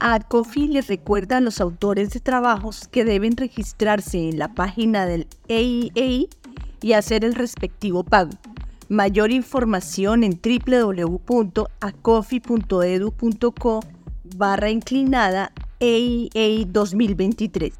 ACOFI les recuerda a los autores de trabajos que deben registrarse en la página del EIA y hacer el respectivo pago. Mayor información en www.acofi.edu.co barra inclinada EIA 2023.